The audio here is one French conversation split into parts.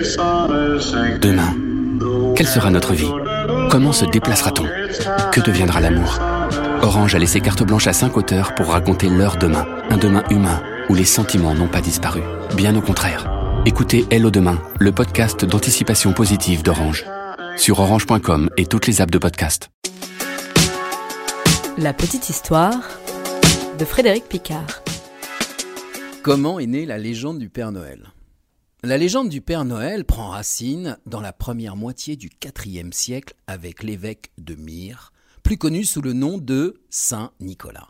Demain, quelle sera notre vie? Comment se déplacera-t-on? Que deviendra l'amour? Orange a laissé carte blanche à cinq auteurs pour raconter leur demain, un demain humain où les sentiments n'ont pas disparu. Bien au contraire. Écoutez Hello Demain, le podcast d'anticipation positive d'Orange. Sur orange.com et toutes les apps de podcast. La petite histoire de Frédéric Picard. Comment est née la légende du Père Noël? La légende du Père Noël prend racine dans la première moitié du IVe siècle avec l'évêque de Myre, plus connu sous le nom de Saint Nicolas.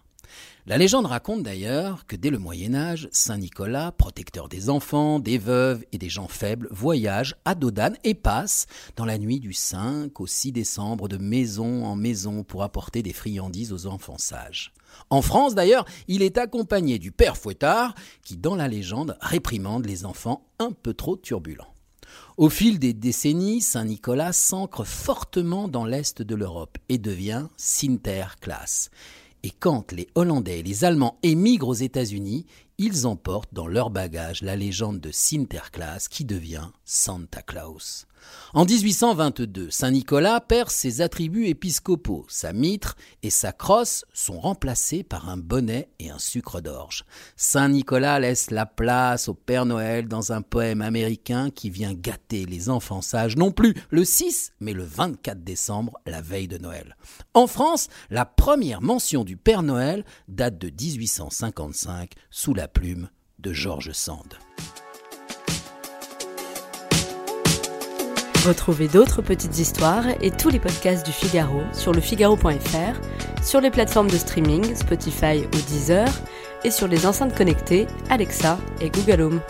La légende raconte d'ailleurs que dès le Moyen Âge, Saint Nicolas, protecteur des enfants, des veuves et des gens faibles, voyage à Dodane et passe dans la nuit du 5 au 6 décembre de maison en maison pour apporter des friandises aux enfants sages. En France d'ailleurs, il est accompagné du père Fouettard qui, dans la légende, réprimande les enfants un peu trop turbulents. Au fil des décennies, Saint-Nicolas s'ancre fortement dans l'est de l'Europe et devient Sinterklaas. Et quand les Hollandais et les Allemands émigrent aux États-Unis, ils emportent dans leur bagage la légende de Sinterklaas qui devient Santa Claus. En 1822, Saint Nicolas perd ses attributs épiscopaux. Sa mitre et sa crosse sont remplacées par un bonnet et un sucre d'orge. Saint Nicolas laisse la place au Père Noël dans un poème américain qui vient gâter les enfants sages non plus le 6 mais le 24 décembre, la veille de Noël. En France, la première mention du Père Noël date de 1855 sous la plume de George Sand. Retrouvez d'autres petites histoires et tous les podcasts du Figaro sur lefigaro.fr, sur les plateformes de streaming Spotify ou Deezer et sur les enceintes connectées Alexa et Google Home.